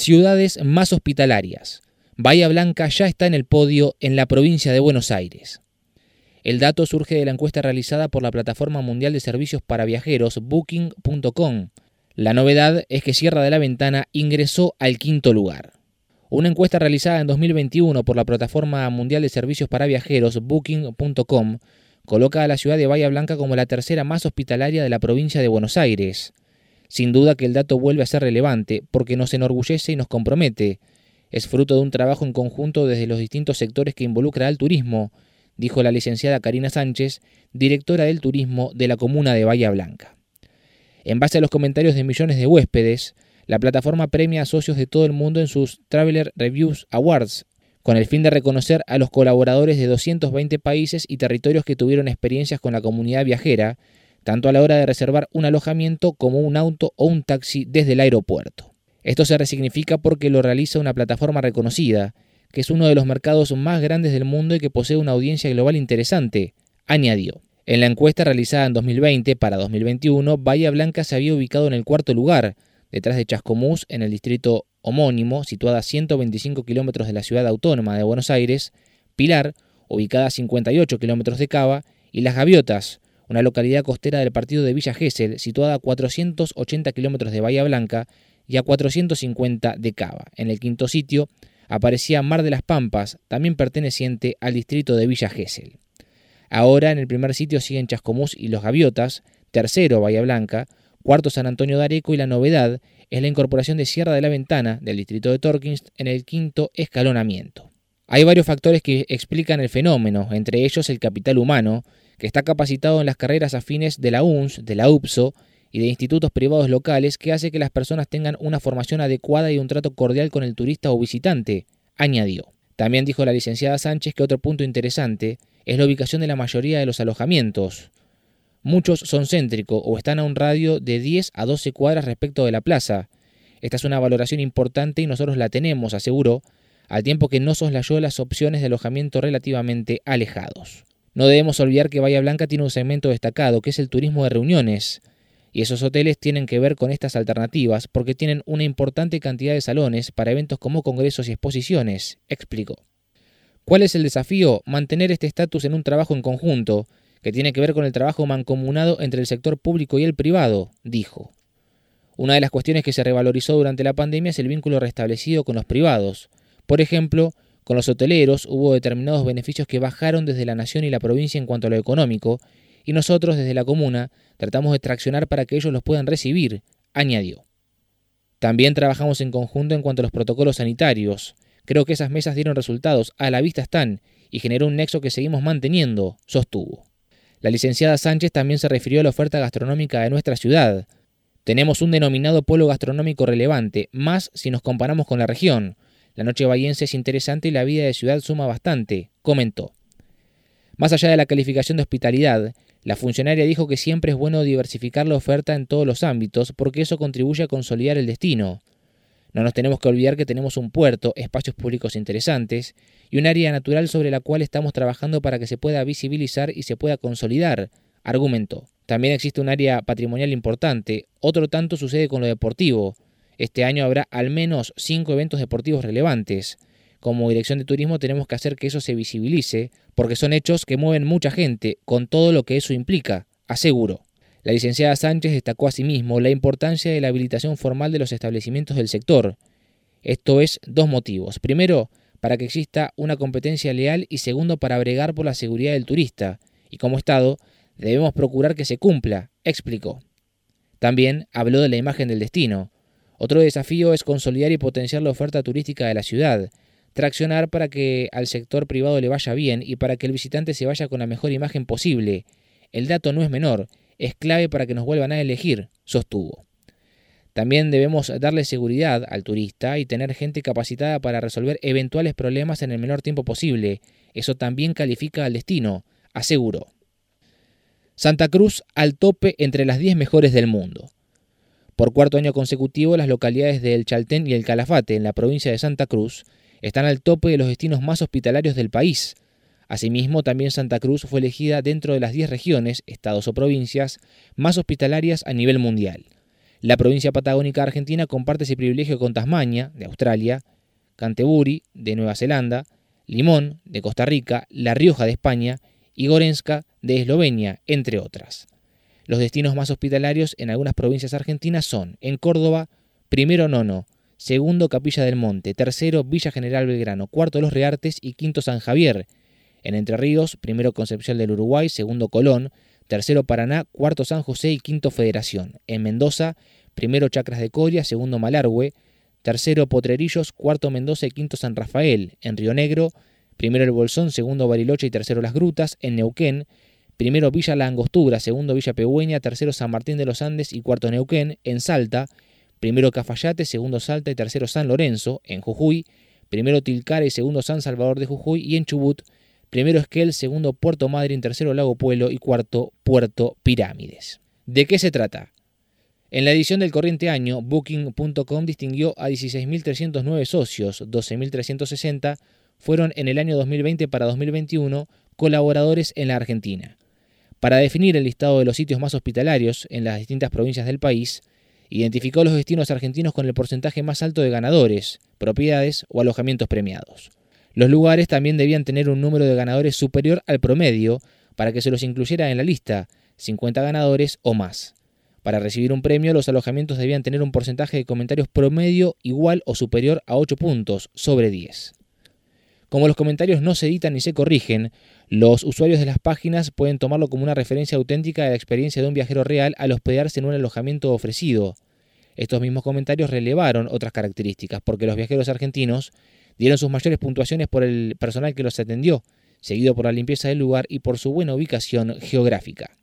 Ciudades más hospitalarias. Bahía Blanca ya está en el podio en la provincia de Buenos Aires. El dato surge de la encuesta realizada por la Plataforma Mundial de Servicios para Viajeros, Booking.com. La novedad es que Sierra de la Ventana ingresó al quinto lugar. Una encuesta realizada en 2021 por la Plataforma Mundial de Servicios para Viajeros, Booking.com, coloca a la ciudad de Bahía Blanca como la tercera más hospitalaria de la provincia de Buenos Aires. Sin duda que el dato vuelve a ser relevante porque nos enorgullece y nos compromete. Es fruto de un trabajo en conjunto desde los distintos sectores que involucra al turismo, dijo la licenciada Karina Sánchez, directora del turismo de la comuna de Bahía Blanca. En base a los comentarios de millones de huéspedes, la plataforma premia a socios de todo el mundo en sus Traveler Reviews Awards, con el fin de reconocer a los colaboradores de 220 países y territorios que tuvieron experiencias con la comunidad viajera, tanto a la hora de reservar un alojamiento como un auto o un taxi desde el aeropuerto. Esto se resignifica porque lo realiza una plataforma reconocida, que es uno de los mercados más grandes del mundo y que posee una audiencia global interesante, añadió. En la encuesta realizada en 2020 para 2021, Bahía Blanca se había ubicado en el cuarto lugar, detrás de Chascomús, en el distrito homónimo, situada a 125 kilómetros de la ciudad autónoma de Buenos Aires, Pilar, ubicada a 58 kilómetros de Cava, y Las Gaviotas, una localidad costera del partido de Villa Gesell, situada a 480 kilómetros de Bahía Blanca y a 450 de Cava. En el quinto sitio aparecía Mar de las Pampas, también perteneciente al distrito de Villa Gesell. Ahora en el primer sitio siguen Chascomús y Los Gaviotas, tercero Bahía Blanca, cuarto San Antonio de Areco y la novedad es la incorporación de Sierra de la Ventana del distrito de Torkins en el quinto escalonamiento. Hay varios factores que explican el fenómeno, entre ellos el capital humano, que está capacitado en las carreras afines de la UNS, de la UPSO y de institutos privados locales que hace que las personas tengan una formación adecuada y un trato cordial con el turista o visitante, añadió. También dijo la licenciada Sánchez que otro punto interesante es la ubicación de la mayoría de los alojamientos. Muchos son céntricos o están a un radio de 10 a 12 cuadras respecto de la plaza. Esta es una valoración importante y nosotros la tenemos, aseguró, al tiempo que no soslayó las opciones de alojamiento relativamente alejados. No debemos olvidar que Bahía Blanca tiene un segmento destacado, que es el turismo de reuniones, y esos hoteles tienen que ver con estas alternativas porque tienen una importante cantidad de salones para eventos como congresos y exposiciones, explicó. ¿Cuál es el desafío? Mantener este estatus en un trabajo en conjunto, que tiene que ver con el trabajo mancomunado entre el sector público y el privado, dijo. Una de las cuestiones que se revalorizó durante la pandemia es el vínculo restablecido con los privados. Por ejemplo, con los hoteleros hubo determinados beneficios que bajaron desde la nación y la provincia en cuanto a lo económico, y nosotros desde la comuna tratamos de traccionar para que ellos los puedan recibir, añadió. También trabajamos en conjunto en cuanto a los protocolos sanitarios. Creo que esas mesas dieron resultados, a la vista están, y generó un nexo que seguimos manteniendo, sostuvo. La licenciada Sánchez también se refirió a la oferta gastronómica de nuestra ciudad. Tenemos un denominado polo gastronómico relevante, más si nos comparamos con la región. La noche bahiense es interesante y la vida de ciudad suma bastante, comentó. Más allá de la calificación de hospitalidad, la funcionaria dijo que siempre es bueno diversificar la oferta en todos los ámbitos porque eso contribuye a consolidar el destino. No nos tenemos que olvidar que tenemos un puerto, espacios públicos interesantes y un área natural sobre la cual estamos trabajando para que se pueda visibilizar y se pueda consolidar, argumentó. También existe un área patrimonial importante, otro tanto sucede con lo deportivo. Este año habrá al menos cinco eventos deportivos relevantes. Como dirección de turismo tenemos que hacer que eso se visibilice, porque son hechos que mueven mucha gente, con todo lo que eso implica, aseguro. La licenciada Sánchez destacó asimismo la importancia de la habilitación formal de los establecimientos del sector. Esto es dos motivos. Primero, para que exista una competencia leal y segundo, para bregar por la seguridad del turista. Y como Estado, debemos procurar que se cumpla, explicó. También habló de la imagen del destino. Otro desafío es consolidar y potenciar la oferta turística de la ciudad, traccionar para que al sector privado le vaya bien y para que el visitante se vaya con la mejor imagen posible. El dato no es menor, es clave para que nos vuelvan a elegir, sostuvo. También debemos darle seguridad al turista y tener gente capacitada para resolver eventuales problemas en el menor tiempo posible. Eso también califica al destino, aseguró. Santa Cruz al tope entre las 10 mejores del mundo. Por cuarto año consecutivo, las localidades de El Chaltén y El Calafate, en la provincia de Santa Cruz, están al tope de los destinos más hospitalarios del país. Asimismo, también Santa Cruz fue elegida dentro de las 10 regiones, estados o provincias más hospitalarias a nivel mundial. La provincia patagónica argentina comparte ese privilegio con Tasmania, de Australia, Canterbury, de Nueva Zelanda, Limón, de Costa Rica, La Rioja, de España, y Gorenska, de Eslovenia, entre otras. Los destinos más hospitalarios en algunas provincias argentinas son, en Córdoba, primero Nono, segundo Capilla del Monte, tercero Villa General Belgrano, cuarto Los Reartes y quinto San Javier. En Entre Ríos, primero Concepción del Uruguay, segundo Colón, tercero Paraná, cuarto San José y quinto Federación. En Mendoza, primero Chacras de Coria, segundo Malargüe, tercero Potrerillos, cuarto Mendoza y quinto San Rafael. En Río Negro, primero El Bolsón, segundo Bariloche y tercero Las Grutas. En Neuquén, primero Villa La Angostura, segundo Villa Pegüeña, tercero San Martín de los Andes y cuarto Neuquén. En Salta, primero Cafayate, segundo Salta y tercero San Lorenzo. En Jujuy, primero Tilcara y segundo San Salvador de Jujuy. Y en Chubut, primero Esquel, segundo Puerto Madryn, tercero Lago Pueblo y cuarto Puerto Pirámides. ¿De qué se trata? En la edición del corriente año, Booking.com distinguió a 16.309 socios, 12.360 fueron en el año 2020 para 2021 colaboradores en la Argentina. Para definir el listado de los sitios más hospitalarios en las distintas provincias del país, identificó los destinos argentinos con el porcentaje más alto de ganadores, propiedades o alojamientos premiados. Los lugares también debían tener un número de ganadores superior al promedio para que se los incluyera en la lista, 50 ganadores o más. Para recibir un premio, los alojamientos debían tener un porcentaje de comentarios promedio igual o superior a 8 puntos sobre 10. Como los comentarios no se editan ni se corrigen, los usuarios de las páginas pueden tomarlo como una referencia auténtica de la experiencia de un viajero real al hospedarse en un alojamiento ofrecido. Estos mismos comentarios relevaron otras características, porque los viajeros argentinos dieron sus mayores puntuaciones por el personal que los atendió, seguido por la limpieza del lugar y por su buena ubicación geográfica.